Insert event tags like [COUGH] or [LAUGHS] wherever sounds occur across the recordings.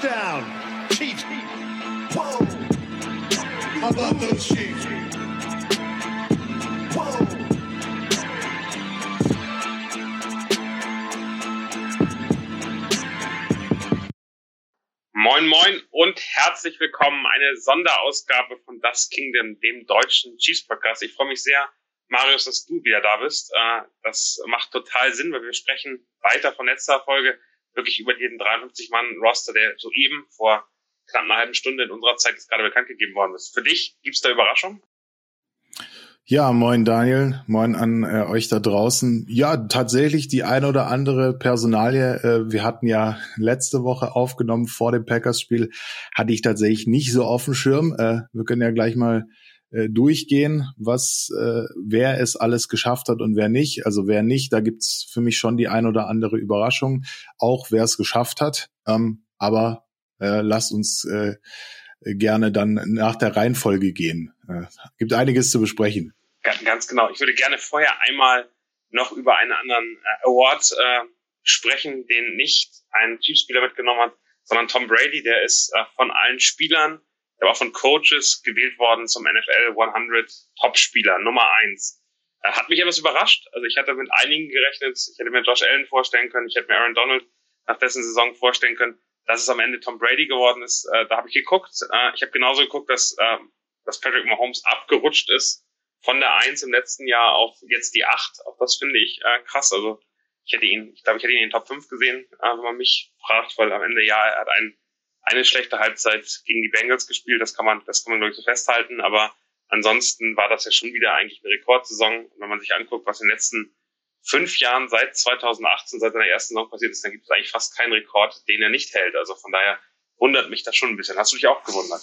Touchdown. Chiefs. Whoa. How about those Chiefs? Moin Moin und herzlich willkommen. Eine Sonderausgabe von Das Kingdom, dem deutschen Chiefs Podcast. Ich freue mich sehr, Marius, dass du wieder da bist. Äh, das macht total Sinn, weil wir sprechen weiter von letzter Folge wirklich über jeden 53-Mann-Roster, der soeben vor knapp einer halben Stunde in unserer Zeit jetzt gerade bekannt gegeben worden ist. Für dich gibt's da Überraschung? Ja, moin Daniel, moin an äh, euch da draußen. Ja, tatsächlich die eine oder andere Personalie. Äh, wir hatten ja letzte Woche aufgenommen vor dem Packers-Spiel, hatte ich tatsächlich nicht so auf dem Schirm. Äh, wir können ja gleich mal äh, durchgehen, was äh, wer es alles geschafft hat und wer nicht. Also wer nicht, da gibt's für mich schon die ein oder andere Überraschung, auch wer es geschafft hat. Ähm, aber äh, lasst uns äh, gerne dann nach der Reihenfolge gehen. Äh, gibt einiges zu besprechen. Ganz, genau. Ich würde gerne vorher einmal noch über einen anderen äh, Award äh, sprechen, den nicht ein Chiefs-Spieler mitgenommen hat, sondern Tom Brady. Der ist äh, von allen Spielern der war von Coaches gewählt worden zum NFL 100 Top-Spieler, Nummer eins. Äh, hat mich etwas überrascht. Also ich hatte mit einigen gerechnet. Ich hätte mir Josh Allen vorstellen können. Ich hätte mir Aaron Donald nach dessen Saison vorstellen können. Dass es am Ende Tom Brady geworden ist, äh, da habe ich geguckt. Äh, ich habe genauso geguckt, dass, äh, dass Patrick Mahomes abgerutscht ist von der Eins im letzten Jahr auf jetzt die Acht. Auch das finde ich äh, krass. Also ich hätte ihn, ich glaube, ich hätte ihn in den Top 5 gesehen, wenn man mich fragt, weil am Ende ja, er hat einen eine schlechte Halbzeit gegen die Bengals gespielt, das kann man, das kann man glaube ich so festhalten, aber ansonsten war das ja schon wieder eigentlich eine Rekordsaison. Und wenn man sich anguckt, was in den letzten fünf Jahren seit 2018, seit seiner ersten Saison passiert ist, dann gibt es eigentlich fast keinen Rekord, den er nicht hält. Also von daher wundert mich das schon ein bisschen. Hast du dich auch gewundert?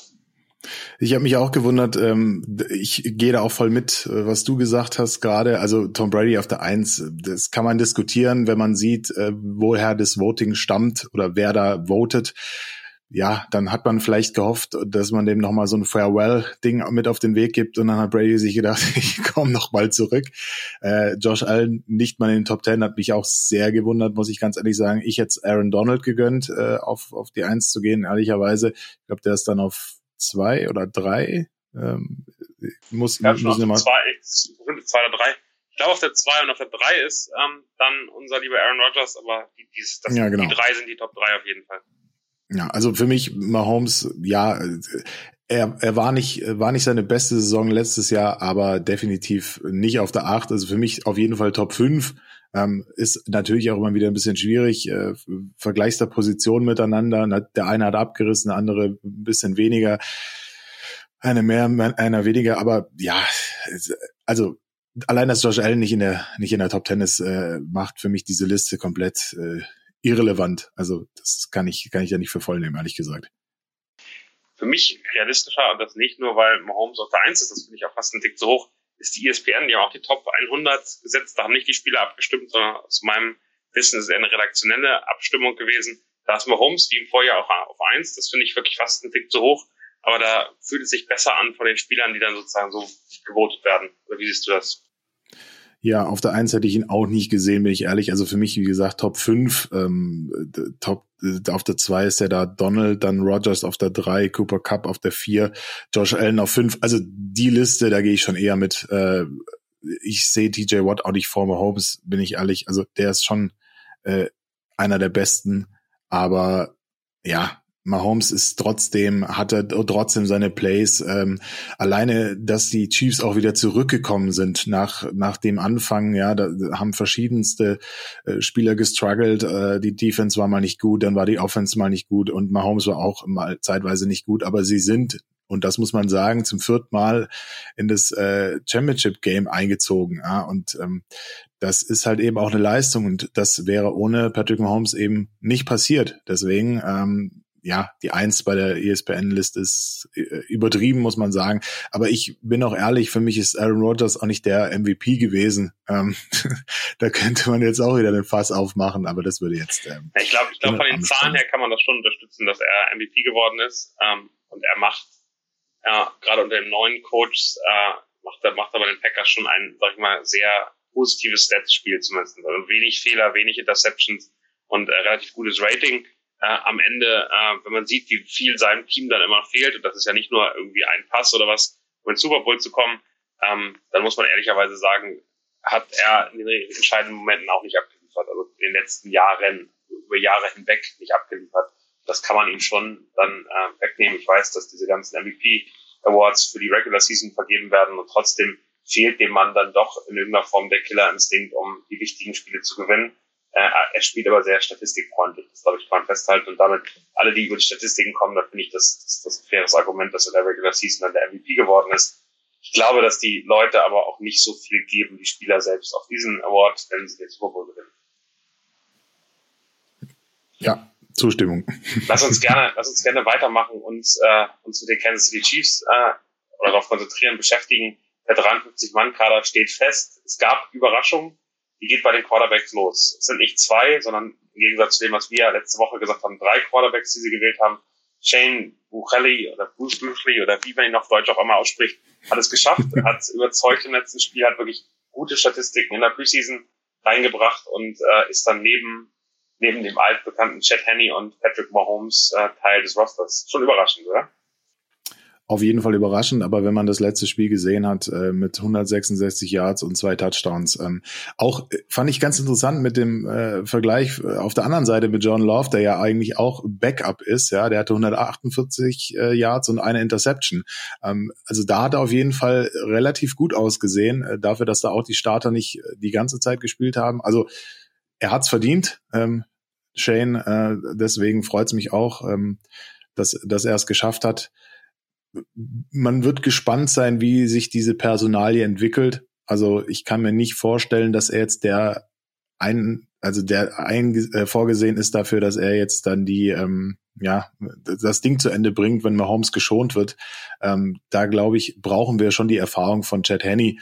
Ich habe mich auch gewundert. Ähm, ich gehe da auch voll mit, äh, was du gesagt hast gerade. Also Tom Brady auf der Eins, das kann man diskutieren, wenn man sieht, äh, woher das Voting stammt oder wer da votet ja, dann hat man vielleicht gehofft, dass man dem nochmal so ein Farewell-Ding mit auf den Weg gibt und dann hat Brady sich gedacht, [LAUGHS] ich komme nochmal zurück. Äh, Josh Allen nicht mal in den Top Ten hat mich auch sehr gewundert, muss ich ganz ehrlich sagen. Ich hätte Aaron Donald gegönnt, äh, auf, auf die Eins zu gehen, ehrlicherweise. Ich glaube, der ist dann auf zwei oder drei. Ähm, muss, ja, wir mal zwei, zwei oder drei. Ich glaube, auf der zwei und auf der drei ist ähm, dann unser lieber Aaron Rodgers, aber die, die, das, ja, genau. die drei sind die Top drei auf jeden Fall. Ja, also für mich Mahomes, ja, er, er war nicht, war nicht seine beste Saison letztes Jahr, aber definitiv nicht auf der Acht. Also für mich auf jeden Fall Top 5. Ähm, ist natürlich auch immer wieder ein bisschen schwierig. Äh, Vergleichst der Position miteinander. Der eine hat abgerissen, der andere ein bisschen weniger. Eine mehr, einer weniger. Aber ja, also allein, dass Josh Allen nicht in der, nicht in der Top Ten ist, äh, macht für mich diese Liste komplett äh, irrelevant. Also das kann ich, kann ich ja nicht für voll nehmen, ehrlich gesagt. Für mich realistischer, und das nicht nur, weil Mahomes auf der Eins ist, das finde ich auch fast ein Tick zu hoch, ist die ESPN, die haben auch die Top 100 gesetzt, da haben nicht die Spieler abgestimmt, sondern aus meinem Wissen ist es eine redaktionelle Abstimmung gewesen. Da ist Mahomes, wie im Vorjahr auch auf Eins, das finde ich wirklich fast ein Tick zu hoch, aber da fühlt es sich besser an von den Spielern, die dann sozusagen so gewotet werden. Oder wie siehst du das? Ja, auf der Eins hätte ich ihn auch nicht gesehen, bin ich ehrlich. Also für mich, wie gesagt, Top 5. Ähm, Top, äh, auf der zwei ist ja da Donald, dann Rogers auf der drei, Cooper Cup auf der vier, Josh Allen auf fünf. Also die Liste, da gehe ich schon eher mit. Äh, ich sehe TJ Watt auch nicht vor Mahomes, bin ich ehrlich. Also der ist schon äh, einer der besten. Aber ja, Mahomes ist trotzdem, hat er trotzdem seine Plays. Ähm, alleine, dass die Chiefs auch wieder zurückgekommen sind nach, nach dem Anfang, ja, da haben verschiedenste äh, Spieler gestruggelt. Äh, die Defense war mal nicht gut, dann war die Offense mal nicht gut und Mahomes war auch mal zeitweise nicht gut, aber sie sind und das muss man sagen, zum vierten Mal in das äh, Championship Game eingezogen. Ja? Und ähm, das ist halt eben auch eine Leistung und das wäre ohne Patrick Mahomes eben nicht passiert. Deswegen ähm, ja, die Eins bei der ESPN-Liste ist äh, übertrieben, muss man sagen. Aber ich bin auch ehrlich, für mich ist Aaron Rodgers auch nicht der MVP gewesen. Ähm, [LAUGHS] da könnte man jetzt auch wieder den Fass aufmachen, aber das würde jetzt. Ähm, ich glaube, ich glaube, von den Zahlen her kann man das schon unterstützen, dass er MVP geworden ist. Ähm, und er macht, ja, gerade unter dem neuen Coach, äh, macht er, macht er bei den Packers schon ein, sag ich mal, sehr positives Stats-Spiel zumindest. Also wenig Fehler, wenig Interceptions und äh, relativ gutes Rating äh, am Ende, äh, wenn man sieht, wie viel seinem Team dann immer fehlt, und das ist ja nicht nur irgendwie ein Pass oder was, um ins Super Bowl zu kommen, ähm, dann muss man ehrlicherweise sagen, hat er in den entscheidenden Momenten auch nicht abgeliefert, also in den letzten Jahren, über Jahre hinweg nicht abgeliefert. Das kann man ihm schon dann äh, wegnehmen. Ich weiß, dass diese ganzen MVP Awards für die Regular Season vergeben werden und trotzdem fehlt dem Mann dann doch in irgendeiner Form der Killerinstinkt, um die wichtigen Spiele zu gewinnen. Äh, er spielt aber sehr statistikfreundlich, das glaube ich kann man festhalten. Und damit alle, die über die Statistiken kommen, da finde ich das, das, das ein faires Argument, dass er der Regular Season dann der MVP geworden ist. Ich glaube, dass die Leute aber auch nicht so viel geben, die Spieler selbst auf diesen Award, wenn sie den Super Bowl gewinnen. Ja, Zustimmung. Lass uns gerne, [LAUGHS] lass uns gerne weitermachen und äh, uns mit den Kansas City Chiefs äh, oder darauf konzentrieren, beschäftigen. Der 53-Mann-Kader steht fest. Es gab Überraschungen die geht bei den Quarterbacks los. Es sind nicht zwei, sondern im Gegensatz zu dem, was wir letzte Woche gesagt haben, drei Quarterbacks, die sie gewählt haben. Shane Buchelli oder Bruce Buchelli oder wie man ihn auf Deutsch auch immer ausspricht, hat es geschafft, [LAUGHS] hat überzeugt im letzten Spiel, hat wirklich gute Statistiken in der Preseason reingebracht und äh, ist dann neben neben dem altbekannten Chad Henney und Patrick Mahomes äh, Teil des Rosters. Schon überraschend, oder? Auf jeden Fall überraschend, aber wenn man das letzte Spiel gesehen hat äh, mit 166 Yards und zwei Touchdowns, ähm, auch äh, fand ich ganz interessant mit dem äh, Vergleich äh, auf der anderen Seite mit John Love, der ja eigentlich auch Backup ist, ja, der hatte 148 äh, Yards und eine Interception. Ähm, also da hat er auf jeden Fall relativ gut ausgesehen, dafür, dass da auch die Starter nicht die ganze Zeit gespielt haben. Also er hat's verdient, ähm, Shane, deswegen freut's mich auch, ähm, dass, dass er es geschafft hat man wird gespannt sein, wie sich diese Personalie entwickelt. Also ich kann mir nicht vorstellen, dass er jetzt der ein, also der ein, äh, vorgesehen ist dafür, dass er jetzt dann die, ähm, ja, das Ding zu Ende bringt, wenn Mahomes geschont wird. Ähm, da glaube ich, brauchen wir schon die Erfahrung von Chad Henney.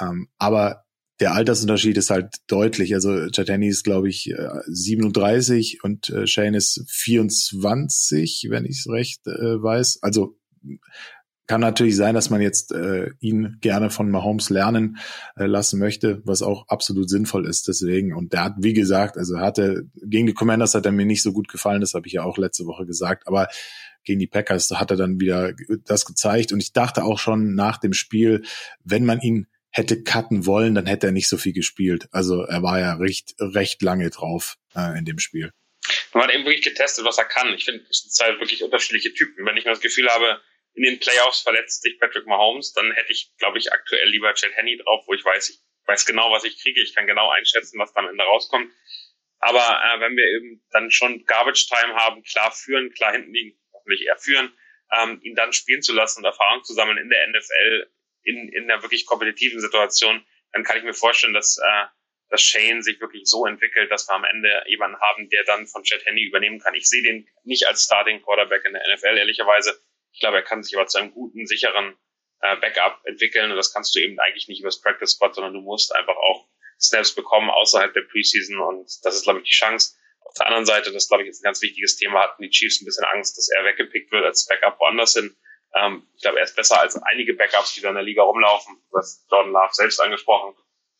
Ähm, aber der Altersunterschied ist halt deutlich. Also Chad Henney ist, glaube ich, 37 äh, und äh, Shane ist 24, wenn ich es recht äh, weiß. Also kann natürlich sein, dass man jetzt äh, ihn gerne von Mahomes lernen äh, lassen möchte, was auch absolut sinnvoll ist. Deswegen und der hat, wie gesagt, also hatte gegen die Commanders hat er mir nicht so gut gefallen. Das habe ich ja auch letzte Woche gesagt. Aber gegen die Packers hat er dann wieder das gezeigt. Und ich dachte auch schon nach dem Spiel, wenn man ihn hätte cutten wollen, dann hätte er nicht so viel gespielt. Also er war ja recht recht lange drauf äh, in dem Spiel. Man hat eben wirklich getestet, was er kann. Ich finde, es sind zwei wirklich unterschiedliche Typen. Wenn ich mir das Gefühl habe, in den Playoffs verletzt sich Patrick Mahomes, dann hätte ich, glaube ich, aktuell lieber Chad Henney drauf, wo ich weiß, ich weiß genau, was ich kriege, ich kann genau einschätzen, was da am Ende rauskommt. Aber äh, wenn wir eben dann schon Garbage Time haben, klar führen, klar hinten liegen, hoffentlich eher führen, ähm, ihn dann spielen zu lassen und Erfahrung zu sammeln in der NFL, in, in einer wirklich kompetitiven Situation, dann kann ich mir vorstellen, dass, äh, dass Shane sich wirklich so entwickelt, dass wir am Ende jemanden haben, der dann von Chad Henney übernehmen kann. Ich sehe den nicht als Starting Quarterback in der NFL, ehrlicherweise. Ich glaube, er kann sich aber zu einem guten, sicheren äh, Backup entwickeln und das kannst du eben eigentlich nicht übers Practice Squad, sondern du musst einfach auch Snaps bekommen außerhalb der Preseason und das ist, glaube ich, die Chance. Auf der anderen Seite, das glaube ich ist ein ganz wichtiges Thema, hatten die Chiefs ein bisschen Angst, dass er weggepickt wird als Backup woanders hin. Ähm, ich glaube, er ist besser als einige Backups, die da in der Liga rumlaufen. Du hast Jordan Love selbst angesprochen.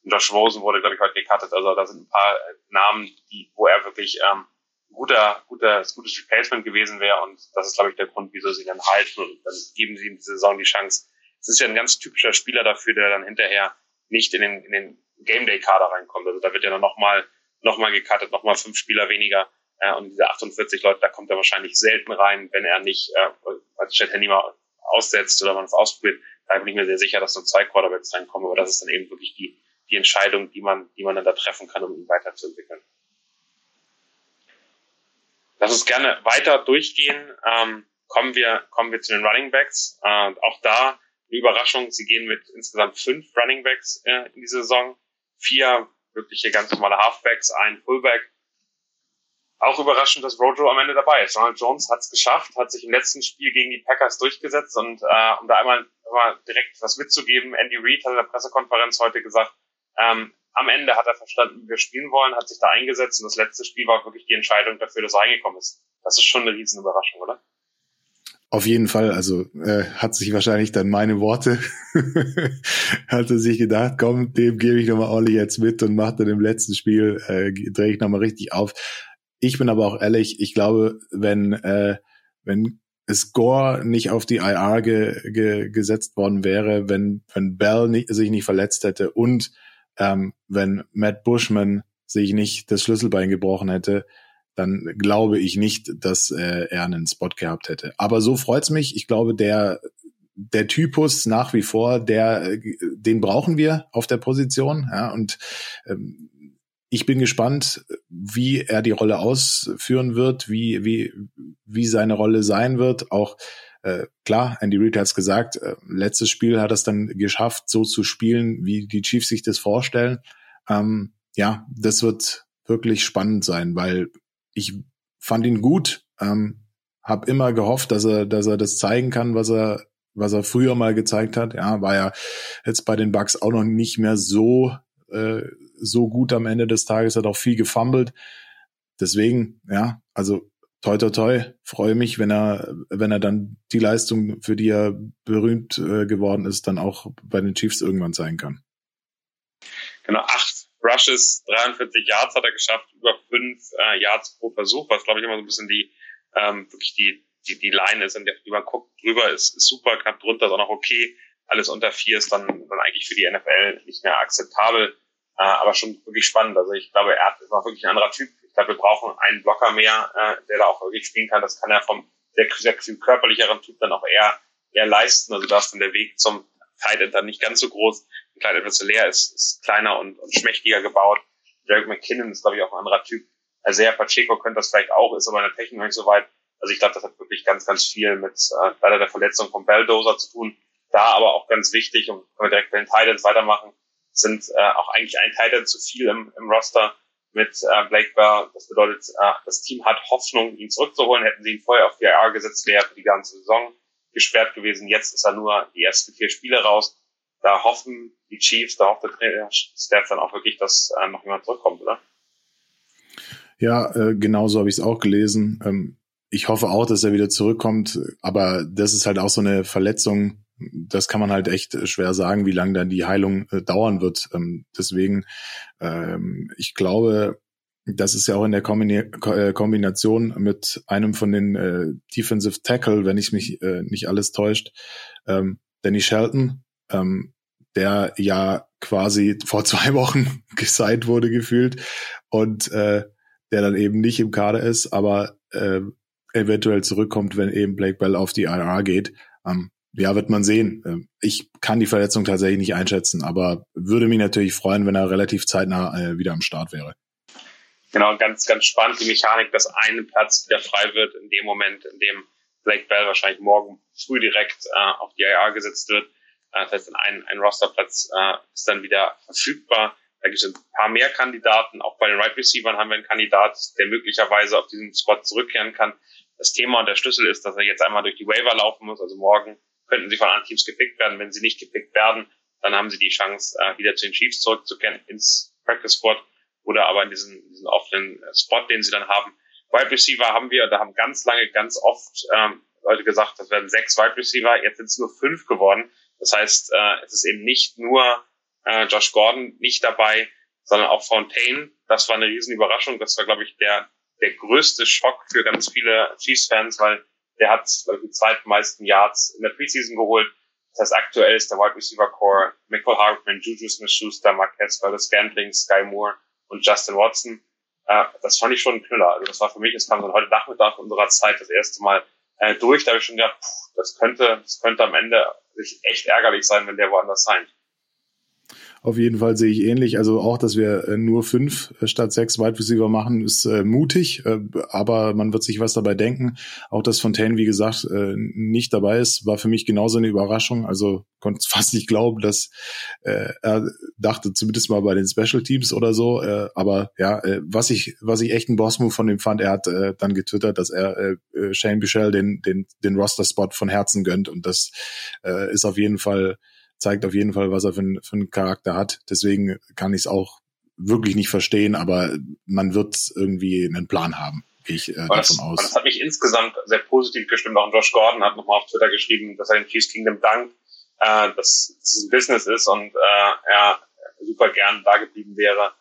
Und Josh Rosen wurde, glaube ich, heute gecuttet. Also da sind ein paar äh, Namen, die, wo er wirklich ähm, guter, guter, gutes Replacement gewesen wäre. Und das ist, glaube ich, der Grund, wieso sie dann halten. Und dann geben sie in dieser Saison die Chance. Es ist ja ein ganz typischer Spieler dafür, der dann hinterher nicht in den, in den Game Day Kader reinkommt. Also da wird ja dann nochmal, nochmal gecuttet, nochmal fünf Spieler weniger. Äh, und diese 48 Leute, da kommt er wahrscheinlich selten rein, wenn er nicht, äh, als Chat Handy mal aussetzt oder man es ausprobiert. Da bin ich mir sehr sicher, dass so zwei Quarterbacks reinkommen. Aber das ist dann eben wirklich die, die Entscheidung, die man, die man dann da treffen kann, um ihn weiterzuentwickeln. Lass uns gerne weiter durchgehen. Ähm, kommen wir, kommen wir zu den Running Backs. Äh, auch da eine Überraschung. Sie gehen mit insgesamt fünf Running Backs äh, in die Saison. Vier wirkliche ganz normale Halfbacks, ein Fullback. Auch überraschend, dass Rojo am Ende dabei ist. Ronald Jones hat es geschafft, hat sich im letzten Spiel gegen die Packers durchgesetzt und äh, um da einmal, einmal direkt was mitzugeben, Andy Reid hat in der Pressekonferenz heute gesagt, ähm, am Ende hat er verstanden, wie wir spielen wollen, hat sich da eingesetzt und das letzte Spiel war wirklich die Entscheidung dafür, dass er reingekommen ist. Das ist schon eine Riesenüberraschung, oder? Auf jeden Fall, also äh, hat sich wahrscheinlich dann meine Worte, [LAUGHS] hatte sich gedacht, komm, dem gebe ich nochmal ordentlich jetzt mit und mache dann im letzten Spiel, äh, drehe ich nochmal richtig auf. Ich bin aber auch ehrlich, ich glaube, wenn, äh, wenn Score nicht auf die IR ge, ge, gesetzt worden wäre, wenn, wenn Bell nicht, sich nicht verletzt hätte und ähm, wenn Matt Bushman sich nicht das Schlüsselbein gebrochen hätte, dann glaube ich nicht, dass äh, er einen Spot gehabt hätte. Aber so freut's mich. Ich glaube, der der Typus nach wie vor, der den brauchen wir auf der Position. Ja, und ähm, ich bin gespannt, wie er die Rolle ausführen wird, wie wie wie seine Rolle sein wird. Auch äh, klar, Andy Reid hat es gesagt, äh, letztes Spiel hat es dann geschafft, so zu spielen, wie die Chiefs sich das vorstellen. Ähm, ja, das wird wirklich spannend sein, weil ich fand ihn gut, ähm, habe immer gehofft, dass er, dass er das zeigen kann, was er, was er früher mal gezeigt hat. Ja, war ja jetzt bei den Bucks auch noch nicht mehr so äh, so gut am Ende des Tages, hat auch viel gefummelt. Deswegen, ja, also toi toi toi, freue mich, wenn er, wenn er dann die Leistung, für die er berühmt äh, geworden ist, dann auch bei den Chiefs irgendwann sein kann. Genau, acht Rushes, 43 Yards hat er geschafft, über fünf äh, Yards pro Versuch, was glaube ich immer so ein bisschen die ähm, wirklich die, die, die Line ist, an der man guckt, drüber ist, ist super, knapp drunter ist auch noch okay. Alles unter vier ist dann, dann eigentlich für die NFL nicht mehr akzeptabel. Äh, aber schon wirklich spannend. Also ich glaube, er ist auch wirklich ein anderer Typ. Glaube, wir brauchen einen Blocker mehr, äh, der da auch wirklich spielen kann. Das kann er vom sehr, sehr viel körperlicheren Typ dann auch eher, eher leisten. Also da ist dann der Weg zum Tight End dann nicht ganz so groß. Ein Tight End, leer ist, ist kleiner und, und schmächtiger gebaut. Derek McKinnon ist, glaube ich, auch ein anderer Typ. Isaiah Pacheco könnte das vielleicht auch, ist aber in der Technik noch nicht so weit. Also ich glaube, das hat wirklich ganz, ganz viel mit äh, leider der Verletzung von Belldozer zu tun. Da aber auch ganz wichtig, und können wir direkt bei den Titans weitermachen, sind äh, auch eigentlich ein Titan zu viel im, im Roster mit äh, Blake Bell. Das bedeutet, äh, das Team hat Hoffnung, ihn zurückzuholen. Hätten sie ihn vorher auf IR gesetzt, wäre er für die ganze Saison gesperrt gewesen. Jetzt ist er nur die ersten vier Spiele raus. Da hoffen die Chiefs, da hofft der Trainer Stats dann auch wirklich, dass äh, noch jemand zurückkommt, oder? Ja, äh, genau so habe ich es auch gelesen. Ähm, ich hoffe auch, dass er wieder zurückkommt, aber das ist halt auch so eine Verletzung, das kann man halt echt schwer sagen, wie lange dann die Heilung äh, dauern wird. Ähm, deswegen, ähm, ich glaube, das ist ja auch in der äh, Kombination mit einem von den äh, Defensive Tackle, wenn ich mich äh, nicht alles täuscht, ähm, Danny Shelton, ähm, der ja quasi vor [LAUGHS] zwei Wochen gesigned wurde gefühlt und äh, der dann eben nicht im Kader ist, aber äh, eventuell zurückkommt, wenn eben Blake Bell auf die IR geht. Ähm, ja, wird man sehen. Ähm, ich kann die Verletzung tatsächlich nicht einschätzen, aber würde mich natürlich freuen, wenn er relativ zeitnah äh, wieder am Start wäre. Genau, ganz, ganz spannend die Mechanik, dass ein Platz wieder frei wird in dem Moment, in dem Blake Bell wahrscheinlich morgen früh direkt äh, auf die IA gesetzt wird. Äh, das heißt, ein, ein Rosterplatz äh, ist dann wieder verfügbar. Da gibt es ein paar mehr Kandidaten. Auch bei den Right Receivers haben wir einen Kandidat, der möglicherweise auf diesen Spot zurückkehren kann. Das Thema und der Schlüssel ist, dass er jetzt einmal durch die Waiver laufen muss. Also morgen könnten sie von anderen Teams gepickt werden. Wenn sie nicht gepickt werden, dann haben sie die Chance, äh, wieder zu den Chiefs zurückzukehren ins Practice Squad oder aber in diesen, diesen offenen äh, Spot, den sie dann haben. Wide Receiver haben wir, da haben ganz lange, ganz oft ähm, Leute gesagt, das werden sechs Wide Receiver, jetzt sind es nur fünf geworden. Das heißt, äh, es ist eben nicht nur äh, Josh Gordon nicht dabei, sondern auch Fontaine. Das war eine riesen Überraschung. Das war, glaube ich, der, der größte Schock für ganz viele Chiefs-Fans, weil der hat ich, die zweitmeisten Yards in der Preseason geholt. Das heißt, aktuell ist der Wide Receiver Core Michael Hartman, Juju Smith-Schuster, Marquez Valdez Scantling, Sky Moore und Justin Watson. Äh, das fand ich schon ein Knüller. Also das war für mich, es kam dann heute Nachmittag unserer Zeit das erste Mal äh, durch. Da habe ich schon gedacht, pff, das könnte, das könnte am Ende echt ärgerlich sein, wenn der woanders sein. Auf jeden Fall sehe ich ähnlich. Also auch, dass wir äh, nur fünf äh, statt sechs Wide Receiver machen, ist äh, mutig, äh, aber man wird sich was dabei denken. Auch dass Fontaine, wie gesagt, äh, nicht dabei ist, war für mich genauso eine Überraschung. Also konnte [LAUGHS] fast nicht glauben, dass äh, er dachte, zumindest mal bei den Special Teams oder so. Aber ja, was ich, was ich echt ein Boss-Move von ihm fand, er hat dann getwittert, dass er Shane Bichel den, den, den Roster-Spot von Herzen gönnt. Und das ist auf jeden Fall zeigt auf jeden Fall, was er für, einen, für einen Charakter hat. Deswegen kann ich es auch wirklich nicht verstehen, aber man wird irgendwie einen Plan haben, gehe ich äh, davon das, aus. Das hat mich insgesamt sehr positiv gestimmt. Auch Josh Gordon hat nochmal auf Twitter geschrieben, dass er den Chiefs Kingdom dankt, äh, dass, es ein Business ist und äh, er super gern da geblieben wäre.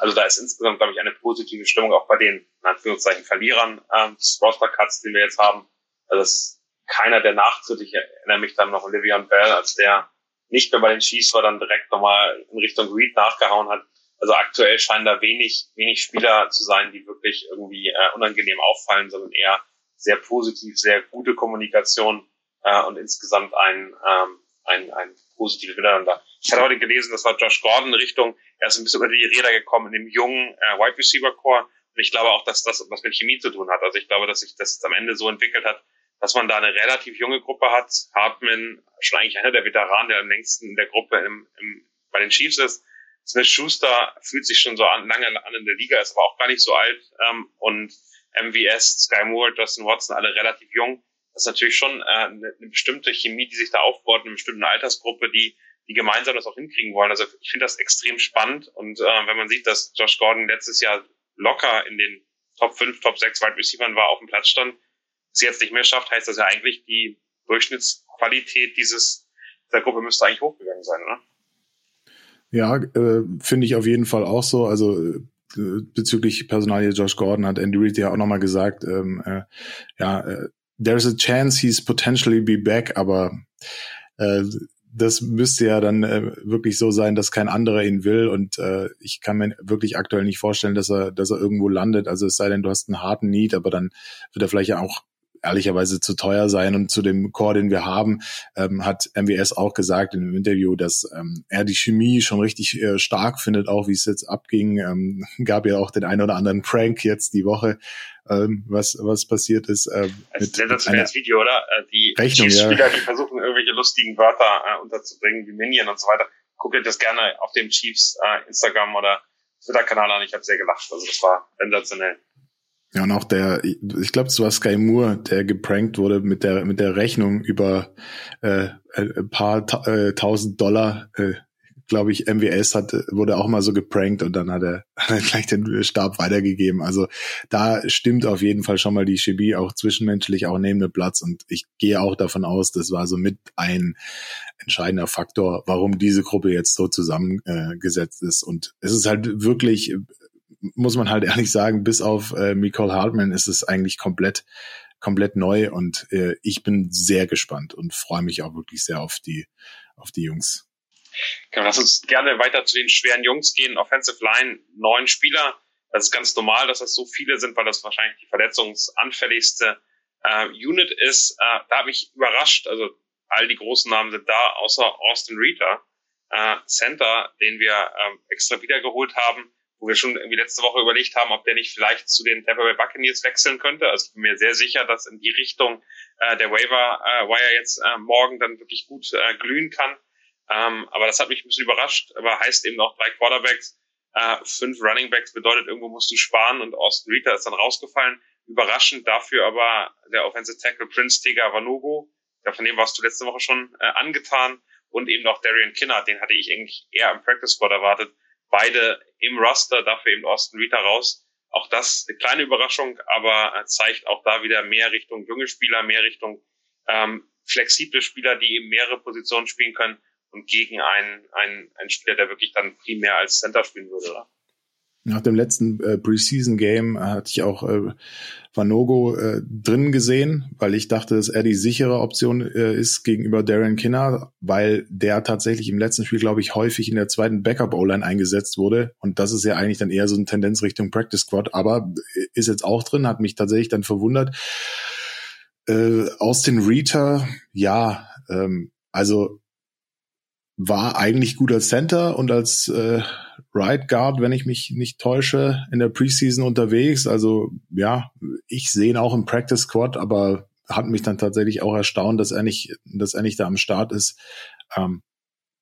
Also da ist insgesamt, glaube ich, eine positive Stimmung auch bei den, in Anführungszeichen, Verlierern ähm, des Roster-Cuts, den wir jetzt haben. Also das ist keiner, der nachtritt. Ich erinnere mich dann noch an Livian Bell, als der nicht mehr bei den Chiefs war, dann direkt nochmal in Richtung Reed nachgehauen hat. Also aktuell scheinen da wenig, wenig Spieler zu sein, die wirklich irgendwie äh, unangenehm auffallen, sondern eher sehr positiv, sehr gute Kommunikation äh, und insgesamt ein, ähm, ein, ein positives Miteinander. Ich hatte heute gelesen, das war Josh Gordon in Richtung, er ist ein bisschen über die Räder gekommen in dem jungen äh, Wide Receiver Core. Und ich glaube auch, dass das was mit Chemie zu tun hat. Also ich glaube, dass sich das am Ende so entwickelt hat, dass man da eine relativ junge Gruppe hat. Hartman, schon eigentlich einer der Veteranen, der am längsten in der Gruppe im, im, bei den Chiefs ist. Smith Schuster fühlt sich schon so an, lange an in der Liga, ist aber auch gar nicht so alt. Ähm, und MVS, Sky Moore, Justin Watson, alle relativ jung. Das ist natürlich schon äh, eine, eine bestimmte Chemie, die sich da aufbaut, eine bestimmte Altersgruppe, die, die gemeinsam das auch hinkriegen wollen. Also ich finde das extrem spannend. Und äh, wenn man sieht, dass Josh Gordon letztes Jahr locker in den Top 5, Top 6 Wide Receivers war, auf dem Platz stand, es jetzt nicht mehr schafft, heißt das ja eigentlich, die Durchschnittsqualität dieses, dieser Gruppe müsste eigentlich hochgegangen sein, oder? Ja, äh, finde ich auf jeden Fall auch so. Also äh, bezüglich Personalie Josh Gordon hat Andy Reid ja auch nochmal gesagt, ähm, äh, ja, äh, there's a chance he's potentially be back, aber äh, das müsste ja dann äh, wirklich so sein, dass kein anderer ihn will und äh, ich kann mir wirklich aktuell nicht vorstellen, dass er, dass er irgendwo landet. Also es sei denn, du hast einen harten Need, aber dann wird er vielleicht ja auch ehrlicherweise zu teuer sein. Und zu dem Core, den wir haben, ähm, hat MWS auch gesagt in einem Interview, dass ähm, er die Chemie schon richtig äh, stark findet, auch wie es jetzt abging. Ähm, [LAUGHS] gab ja auch den einen oder anderen Prank jetzt die Woche, ähm, was was passiert ist. Ähm, mit, sensationelles Video, oder? Äh, die Rechnung, Spieler, ja. die versuchen irgendwelche lustigen Wörter äh, unterzubringen, wie Minion und so weiter. Guckt euch das gerne auf dem Chiefs äh, Instagram oder Twitter-Kanal an. Ich habe sehr gelacht. Also das war sensationell. Ja, und auch der, ich glaube, es war Sky Moore, der geprankt wurde mit der mit der Rechnung über äh, ein paar ta äh, tausend Dollar. Äh, glaube ich, MWS hat, wurde auch mal so geprankt und dann hat er, [LAUGHS] hat er gleich den Stab weitergegeben. Also da stimmt auf jeden Fall schon mal die Chemie auch zwischenmenschlich auch neben dem Platz und ich gehe auch davon aus, das war so mit ein entscheidender Faktor, warum diese Gruppe jetzt so zusammengesetzt ist. Und es ist halt wirklich muss man halt [LAUGHS] ehrlich sagen, bis auf äh, Nicole Hartman ist es eigentlich komplett, komplett neu und äh, ich bin sehr gespannt und freue mich auch wirklich sehr auf die, auf die Jungs. Genau, lass uns gerne weiter zu den schweren Jungs gehen. Offensive Line, neun Spieler. Das ist ganz normal, dass das so viele sind, weil das wahrscheinlich die verletzungsanfälligste äh, Unit ist. Äh, da habe ich überrascht. Also all die großen Namen sind da, außer Austin Reader, äh, Center, den wir äh, extra wiedergeholt haben wo wir schon irgendwie letzte Woche überlegt haben, ob der nicht vielleicht zu den Tampa Bay Buccaneers wechseln könnte. Also ich bin mir sehr sicher, dass in die Richtung äh, der Waiver äh, Wire jetzt äh, morgen dann wirklich gut äh, glühen kann. Ähm, aber das hat mich ein bisschen überrascht. Aber heißt eben auch drei Quarterbacks, äh, fünf Running Backs bedeutet, irgendwo musst du sparen und Austin Reader ist dann rausgefallen. Überraschend dafür aber der Offensive Tackle Prince Tega Vanogo. Ja, von dem warst du letzte Woche schon äh, angetan. Und eben noch Darian Kinner, den hatte ich eigentlich eher im Practice Squad erwartet beide im Roster, dafür eben Austin Rita raus. Auch das eine kleine Überraschung, aber zeigt auch da wieder mehr Richtung junge Spieler, mehr Richtung ähm, flexible Spieler, die eben mehrere Positionen spielen können und gegen einen, einen, einen Spieler, der wirklich dann primär als Center spielen würde, oder? Nach dem letzten äh, Preseason-Game äh, hatte ich auch äh, Vanogo äh, drin gesehen, weil ich dachte, dass er die sichere Option äh, ist gegenüber Darren Kinner, weil der tatsächlich im letzten Spiel, glaube ich, häufig in der zweiten Backup-O-Line eingesetzt wurde. Und das ist ja eigentlich dann eher so eine Tendenz Richtung Practice Squad, aber äh, ist jetzt auch drin, hat mich tatsächlich dann verwundert. Äh, Austin Reater, ja, ähm, also war eigentlich guter Center und als äh, Right Guard, wenn ich mich nicht täusche, in der Preseason unterwegs. Also ja, ich sehe ihn auch im Practice Squad, aber hat mich dann tatsächlich auch erstaunt, dass er nicht, dass er nicht da am Start ist. Ähm,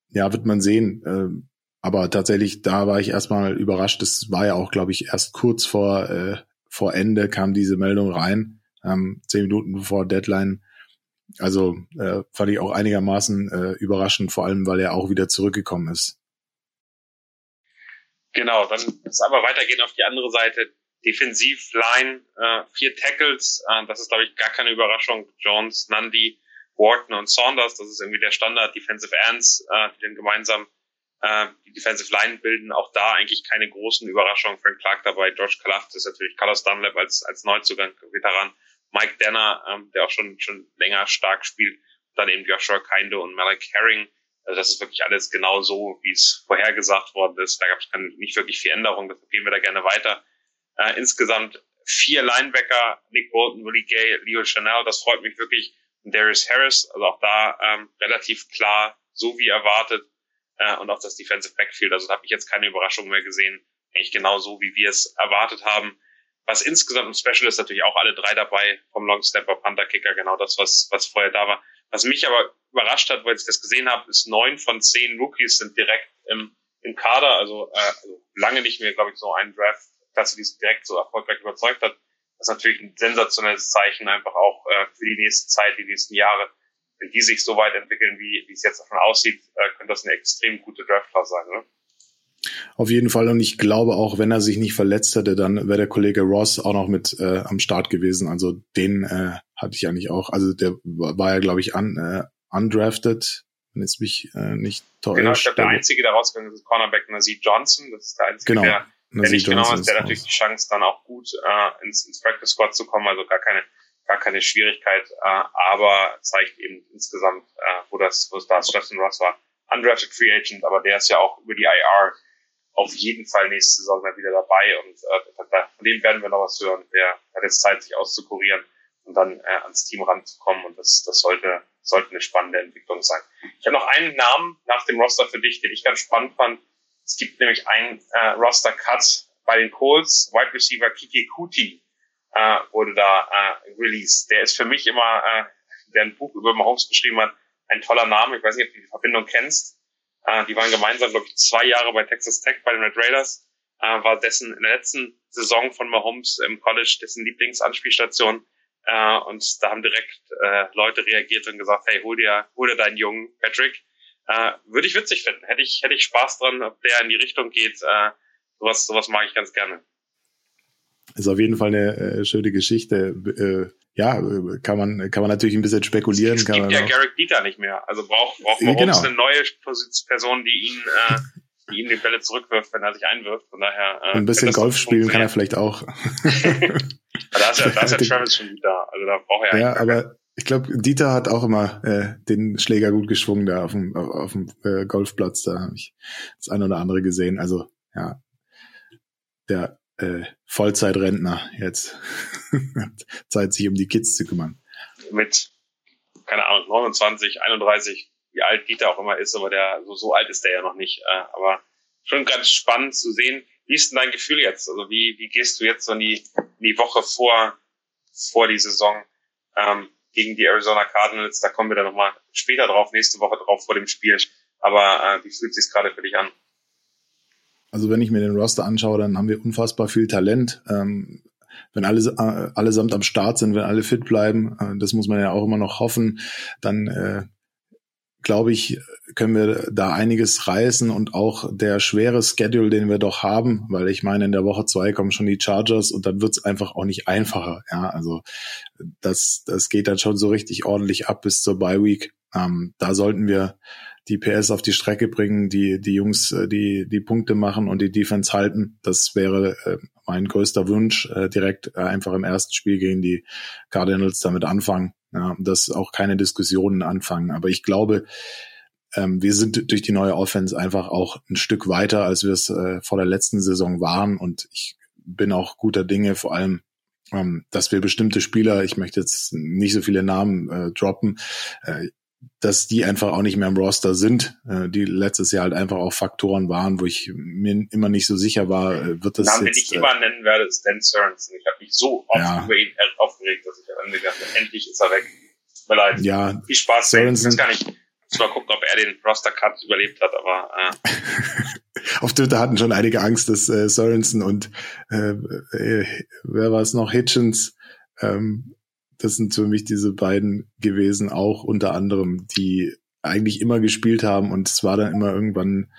ja, wird man sehen. Ähm, aber tatsächlich, da war ich erstmal überrascht. Das war ja auch, glaube ich, erst kurz vor, äh, vor Ende kam diese Meldung rein, ähm, zehn Minuten bevor Deadline. Also äh, fand ich auch einigermaßen äh, überraschend, vor allem weil er auch wieder zurückgekommen ist. Genau, dann ist aber weitergehen auf die andere Seite. Defensivline, äh, vier Tackles, äh, das ist glaube ich gar keine Überraschung. Jones, Nandi, Wharton und Saunders, das ist irgendwie der Standard Defensive Ends, äh, die dann gemeinsam Äh, die Defensive Line bilden auch da eigentlich keine großen Überraschungen. Frank Clark dabei, George Kalaft ist natürlich Carlos Dunlap als, als Neuzugang, Veteran. Mike Danner, ähm, der auch schon, schon länger stark spielt. Dann eben Joshua Kinde und Malik Herring. Also das ist wirklich alles genau so, wie es vorhergesagt worden ist. Da gab es nicht wirklich viel Änderung, deshalb gehen wir da gerne weiter. Äh, insgesamt vier Linebacker, Nick Bolton, Willie Gay, Leo Chanel, das freut mich wirklich. Und Darius Harris, also auch da ähm, relativ klar, so wie erwartet. Äh, und auch das Defensive Backfield, also da habe ich jetzt keine Überraschung mehr gesehen. Eigentlich genau so, wie wir es erwartet haben. Was insgesamt im Special ist natürlich auch alle drei dabei, vom Long Stepper, Panther, Kicker, genau das, was, was vorher da war. Was mich aber überrascht hat, weil ich das gesehen habe, ist neun von zehn Rookies sind direkt im, im Kader, also, äh, also lange nicht mehr, glaube ich, so ein Draft, dass sie dies direkt so erfolgreich überzeugt hat. Das ist natürlich ein sensationelles Zeichen einfach auch äh, für die nächste Zeit, die nächsten Jahre. Wenn die sich so weit entwickeln, wie, wie es jetzt davon aussieht, äh, könnte das eine extrem gute Draft-Class sein, oder? Auf jeden Fall. Und ich glaube auch, wenn er sich nicht verletzt hätte, dann wäre der Kollege Ross auch noch mit äh, am Start gewesen. Also den äh, hatte ich eigentlich auch. Also der war ja, glaube ich, un, äh, undrafted, wenn es mich äh, nicht täuscht. Genau, ich glaube, der einzige, der rausgegangen ist, ist Cornerback Nazeed Johnson. Das ist der einzige, genau. der, der nicht genau ist. Der hat natürlich die Chance, dann auch gut äh, ins, ins Practice Squad zu kommen. Also gar keine gar keine Schwierigkeit, äh, aber zeigt eben insgesamt, äh, wo das, wo es da ist. Justin Ross war undrafted Free Agent, aber der ist ja auch über die IR auf jeden Fall nächste Saison dann wieder dabei und äh, von dem werden wir noch was hören. Der hat jetzt Zeit, sich auszukurieren und dann äh, ans Team ranzukommen und das, das sollte, sollte eine spannende Entwicklung sein. Ich habe noch einen Namen nach dem Roster für dich, den ich ganz spannend fand. Es gibt nämlich einen äh, Roster-Cut bei den Colts. Wide Receiver Kiki Kuti äh, wurde da äh, released. Der ist für mich immer, äh, der ein Buch über Mahomes geschrieben hat, ein toller Name. Ich weiß nicht, ob du die Verbindung kennst. Äh, die waren gemeinsam, glaube ich, zwei Jahre bei Texas Tech bei den Red Raiders. Äh, war dessen in der letzten Saison von Mahomes im College dessen Lieblingsanspielstation. Äh, und da haben direkt äh, Leute reagiert und gesagt, hey, hol dir, hol dir deinen jungen Patrick. Äh, würde ich witzig finden. Hätte ich, hätte ich Spaß dran, ob der in die Richtung geht. Äh, sowas, sowas mag ich ganz gerne. Ist auf jeden Fall eine äh, schöne Geschichte. Äh, ja, kann man, kann man natürlich ein bisschen spekulieren. Es gibt kann ja Garrett Dieter nicht mehr. Also braucht, braucht man genau. eine neue Person, die ihn, äh, die ihm die Bälle zurückwirft, wenn er sich einwirft. Von daher. Äh, ein bisschen Golf spielen kann er vielleicht auch. [LAUGHS] [LAUGHS] da ist ja, da ist ja [LAUGHS] Travis schon da. Also da braucht er Ja, aber ich glaube, Dieter hat auch immer äh, den Schläger gut geschwungen da auf dem, auf, auf dem äh, Golfplatz. Da habe ich das eine oder andere gesehen. Also ja, der äh, Vollzeitrentner jetzt. [LAUGHS] Zeit, sich um die Kids zu kümmern. Mit, keine Ahnung, 29, 31, wie alt Dieter auch immer ist, aber der, so, so alt ist der ja noch nicht. Äh, aber schon ganz spannend zu sehen. Wie ist denn dein Gefühl jetzt? Also wie, wie gehst du jetzt so in die, in die Woche vor, vor die Saison ähm, gegen die Arizona Cardinals? Da kommen wir dann nochmal später drauf, nächste Woche drauf vor dem Spiel. Aber äh, wie fühlt sich gerade für dich an? Also wenn ich mir den Roster anschaue, dann haben wir unfassbar viel Talent. Ähm, wenn alle äh, allesamt am Start sind, wenn alle fit bleiben, äh, das muss man ja auch immer noch hoffen, dann äh, glaube ich, können wir da einiges reißen und auch der schwere Schedule, den wir doch haben, weil ich meine, in der Woche zwei kommen schon die Chargers und dann wird's einfach auch nicht einfacher. Ja, also das, das geht dann schon so richtig ordentlich ab bis zur Bye Week. Ähm, da sollten wir die PS auf die Strecke bringen, die, die Jungs, äh, die, die Punkte machen und die Defense halten. Das wäre äh, mein größter Wunsch, äh, direkt äh, einfach im ersten Spiel gegen die Cardinals damit anfangen. Ja, dass auch keine Diskussionen anfangen. Aber ich glaube, ähm, wir sind durch die neue Offense einfach auch ein Stück weiter, als wir es äh, vor der letzten Saison waren. Und ich bin auch guter Dinge, vor allem ähm, dass wir bestimmte Spieler, ich möchte jetzt nicht so viele Namen äh, droppen, äh, dass die einfach auch nicht mehr im Roster sind, äh, die letztes Jahr halt einfach auch Faktoren waren, wo ich mir immer nicht so sicher war, äh, wird das Namen, jetzt... den ich immer nennen werde, ist Dan Sorensen. Ich habe mich so oft ja. über ihn aufgeregt, dass ich am Ende gedacht habe, endlich ist er weg. Tut mir leid. Ja, Viel Spaß. Sorensen. Ich weiß gar nicht. Muss mal gucken, ob er den Roster-Cut überlebt hat, aber... Äh. [LAUGHS] Auf Twitter hatten schon einige Angst, dass äh, Sorensen und äh, äh, wer war es noch, Hitchens ähm, das sind für mich diese beiden gewesen, auch unter anderem, die eigentlich immer gespielt haben und es war dann immer irgendwann,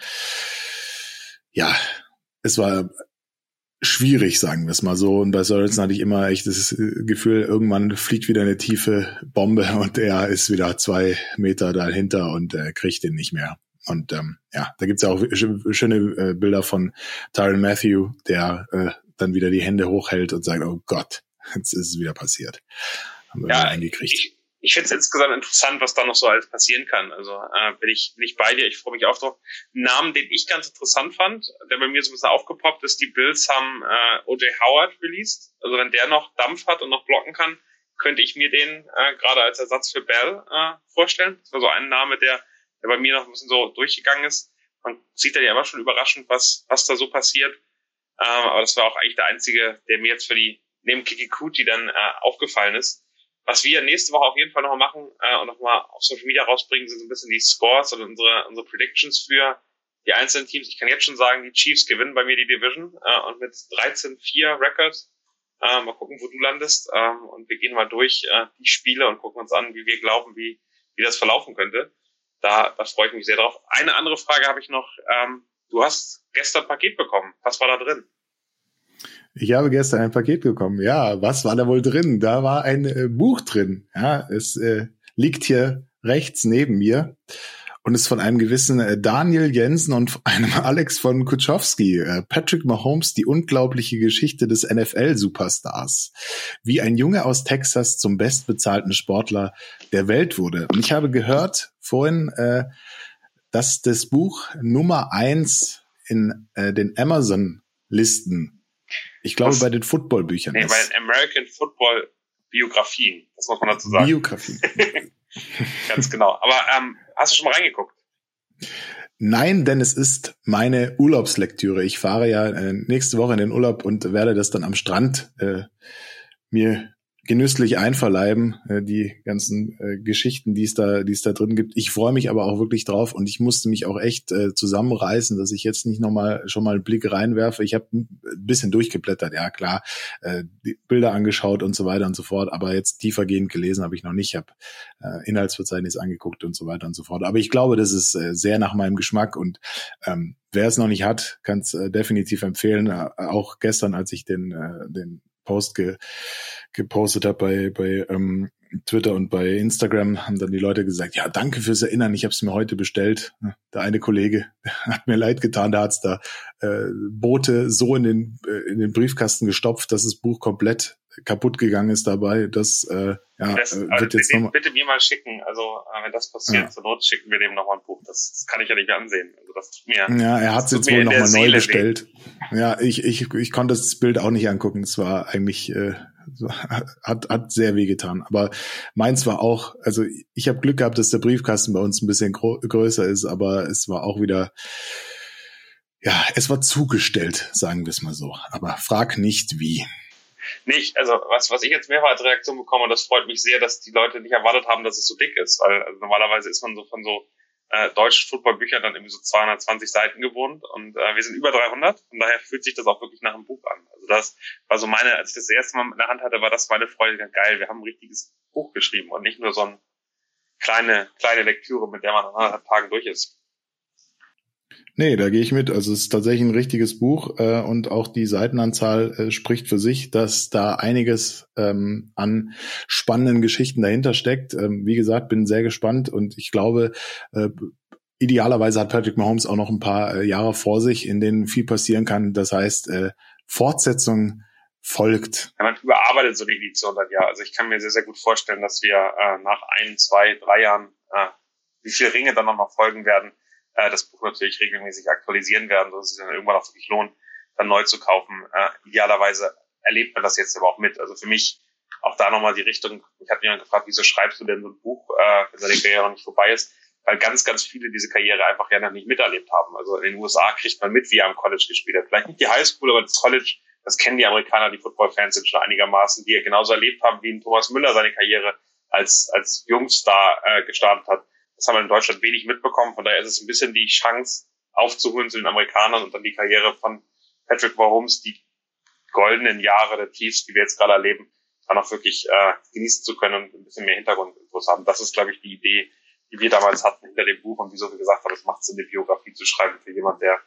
ja, es war schwierig, sagen wir es mal so. Und bei Sorensen hatte ich immer echt das Gefühl, irgendwann fliegt wieder eine tiefe Bombe [LAUGHS] und er ist wieder zwei Meter dahinter und äh, kriegt den nicht mehr. Und ähm, ja, da gibt's ja auch schöne äh, Bilder von Tyron Matthew, der äh, dann wieder die Hände hochhält und sagt, oh Gott, jetzt ist es wieder passiert. Haben wir ja, eingekriegt. Ich, ich finde es insgesamt interessant, was da noch so alles passieren kann. Also äh, bin, ich, bin ich bei dir, ich freue mich auch drauf. Ein Namen, den ich ganz interessant fand, der bei mir so ein bisschen aufgepoppt ist, die Bills haben äh, O.J. Howard released. Also wenn der noch Dampf hat und noch blocken kann, könnte ich mir den äh, gerade als Ersatz für Bell äh, vorstellen. Das war so ein Name, der, der bei mir noch ein bisschen so durchgegangen ist. Man sieht dann ja immer schon überraschend, was, was da so passiert. Ähm, aber das war auch eigentlich der einzige, der mir jetzt für die, neben Kiki Kuti dann äh, aufgefallen ist. Was wir nächste Woche auf jeden Fall nochmal machen äh, und nochmal auf Social Media rausbringen, sind so ein bisschen die Scores und unsere, unsere Predictions für die einzelnen Teams. Ich kann jetzt schon sagen, die Chiefs gewinnen bei mir die Division äh, und mit 13-4 Records. Äh, mal gucken, wo du landest. Äh, und wir gehen mal durch äh, die Spiele und gucken uns an, wie wir glauben, wie, wie das verlaufen könnte. Da, da freue ich mich sehr drauf. Eine andere Frage habe ich noch. Ähm, du hast gestern Paket bekommen. Was war da drin? Ich habe gestern ein Paket bekommen. Ja, was war da wohl drin? Da war ein äh, Buch drin. Ja, es äh, liegt hier rechts neben mir und ist von einem gewissen äh, Daniel Jensen und [LAUGHS] einem Alex von Kutschowski. Äh, Patrick Mahomes, die unglaubliche Geschichte des NFL-Superstars. Wie ein Junge aus Texas zum bestbezahlten Sportler der Welt wurde. Und ich habe gehört vorhin, äh, dass das Buch Nummer eins in äh, den Amazon-Listen, ich glaube Was? bei den Football-Büchern nee, bei den American Football Biografien, das muss man dazu sagen. Biografien. [LAUGHS] Ganz genau. Aber ähm, hast du schon mal reingeguckt? Nein, denn es ist meine Urlaubslektüre. Ich fahre ja äh, nächste Woche in den Urlaub und werde das dann am Strand äh, mir genüsslich einverleiben, äh, die ganzen äh, Geschichten, die es da, die es da drin gibt. Ich freue mich aber auch wirklich drauf und ich musste mich auch echt äh, zusammenreißen, dass ich jetzt nicht nochmal schon mal einen Blick reinwerfe. Ich habe ein bisschen durchgeblättert, ja klar, äh, Bilder angeschaut und so weiter und so fort, aber jetzt tiefergehend gelesen habe ich noch nicht. Ich habe äh, Inhaltsverzeichnis angeguckt und so weiter und so fort. Aber ich glaube, das ist äh, sehr nach meinem Geschmack und ähm, wer es noch nicht hat, kann es äh, definitiv empfehlen. Äh, auch gestern, als ich den, äh, den Post ge, gepostet habe bei, bei ähm, Twitter und bei Instagram, haben dann die Leute gesagt, ja, danke fürs Erinnern, ich habe es mir heute bestellt. Der eine Kollege [LAUGHS] hat mir leid getan, der hat's da äh, Boote so in den, äh, in den Briefkasten gestopft, dass das Buch komplett kaputt gegangen ist dabei. Das, äh, ja, das, äh, wird also jetzt nochmal. Bitte mir mal schicken. Also äh, wenn das passiert, ja. zur Not schicken wir dem nochmal ein Buch. Das, das kann ich ja nicht mehr ansehen. Also das tut mir. Ja, er hat es jetzt wohl nochmal neu bestellt. Ja, ich, ich, ich konnte das Bild auch nicht angucken. Es war eigentlich äh, [LAUGHS] hat, hat sehr weh getan. Aber meins war auch, also ich habe Glück gehabt, dass der Briefkasten bei uns ein bisschen größer ist, aber es war auch wieder, ja, es war zugestellt, sagen wir es mal so. Aber frag nicht wie. Nicht, also was, was ich jetzt mehrfach als Reaktion bekomme, und das freut mich sehr, dass die Leute nicht erwartet haben, dass es so dick ist, weil also normalerweise ist man so von so äh, deutschen Footballbüchern dann irgendwie so 220 Seiten gewohnt und äh, wir sind über 300, von daher fühlt sich das auch wirklich nach einem Buch an. Also das war so meine, als ich das erste Mal in der Hand hatte, war das meine Freude, geil, wir haben ein richtiges Buch geschrieben und nicht nur so eine kleine, kleine Lektüre, mit der man nach anderthalb Tagen durch ist. Nee, da gehe ich mit. Also es ist tatsächlich ein richtiges Buch äh, und auch die Seitenanzahl äh, spricht für sich, dass da einiges ähm, an spannenden Geschichten dahinter steckt. Ähm, wie gesagt, bin sehr gespannt und ich glaube, äh, idealerweise hat Patrick Mahomes auch noch ein paar äh, Jahre vor sich, in denen viel passieren kann. Das heißt, äh, Fortsetzung folgt. Ja, man überarbeitet so eine Edition dann ja. Also ich kann mir sehr, sehr gut vorstellen, dass wir äh, nach ein, zwei, drei Jahren, äh, wie viele Ringe dann noch mal folgen werden, äh, das Buch natürlich regelmäßig aktualisieren werden, dass es sich dann irgendwann auch wirklich lohnt, dann neu zu kaufen. Äh, idealerweise erlebt man das jetzt aber auch mit. Also für mich auch da nochmal die Richtung, ich habe jemand gefragt, wieso schreibst du denn so ein Buch, äh, wenn seine Karriere noch nicht vorbei ist? Weil ganz, ganz viele diese Karriere einfach ja noch nicht miterlebt haben. Also in den USA kriegt man mit, wie er am College gespielt hat. Vielleicht nicht die Highschool, aber das College, das kennen die Amerikaner, die Football-Fans sind schon einigermaßen, die er genauso erlebt haben, wie ein Thomas Müller seine Karriere als, als Jungstar äh, gestartet hat. Das haben wir in Deutschland wenig mitbekommen. Von daher ist es ein bisschen die Chance aufzuholen zu den Amerikanern und dann die Karriere von Patrick Mahomes, die goldenen Jahre der Chiefs, die wir jetzt gerade erleben, dann auch wirklich äh, genießen zu können und ein bisschen mehr Hintergrundinfos haben. Das ist, glaube ich, die Idee, die wir damals hatten hinter dem Buch und wieso wir gesagt haben, es macht Sinn, eine Biografie zu schreiben für jemand, der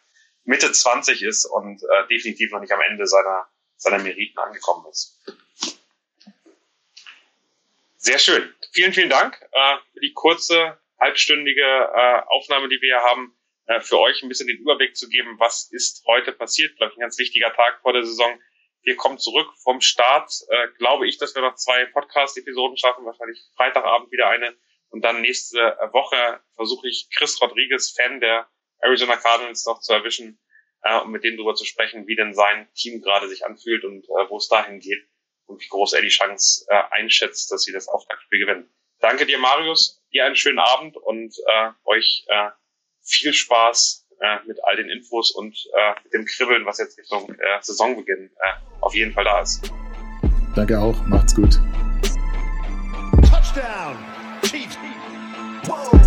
Mitte 20 ist und äh, definitiv noch nicht am Ende seiner, seiner Meriten angekommen ist. Sehr schön. Vielen, vielen Dank äh, für die kurze halbstündige äh, Aufnahme, die wir hier haben, äh, für euch ein bisschen den Überblick zu geben, was ist heute passiert. Glaube ich, ein ganz wichtiger Tag vor der Saison. Wir kommen zurück vom Start. Äh, glaube ich, dass wir noch zwei Podcast-Episoden schaffen, wahrscheinlich Freitagabend wieder eine. Und dann nächste Woche versuche ich Chris Rodriguez, Fan der Arizona Cardinals, noch zu erwischen, äh, um mit dem darüber zu sprechen, wie denn sein Team gerade sich anfühlt und äh, wo es dahin geht und wie groß er die Chance äh, einschätzt, dass sie das Auftaktspiel gewinnen. Danke dir, Marius. Dir einen schönen Abend und äh, euch äh, viel Spaß äh, mit all den Infos und äh, mit dem Kribbeln, was jetzt Richtung äh, Saisonbeginn äh, auf jeden Fall da ist. Danke auch. Macht's gut. Touchdown. Chiefs. Whoa.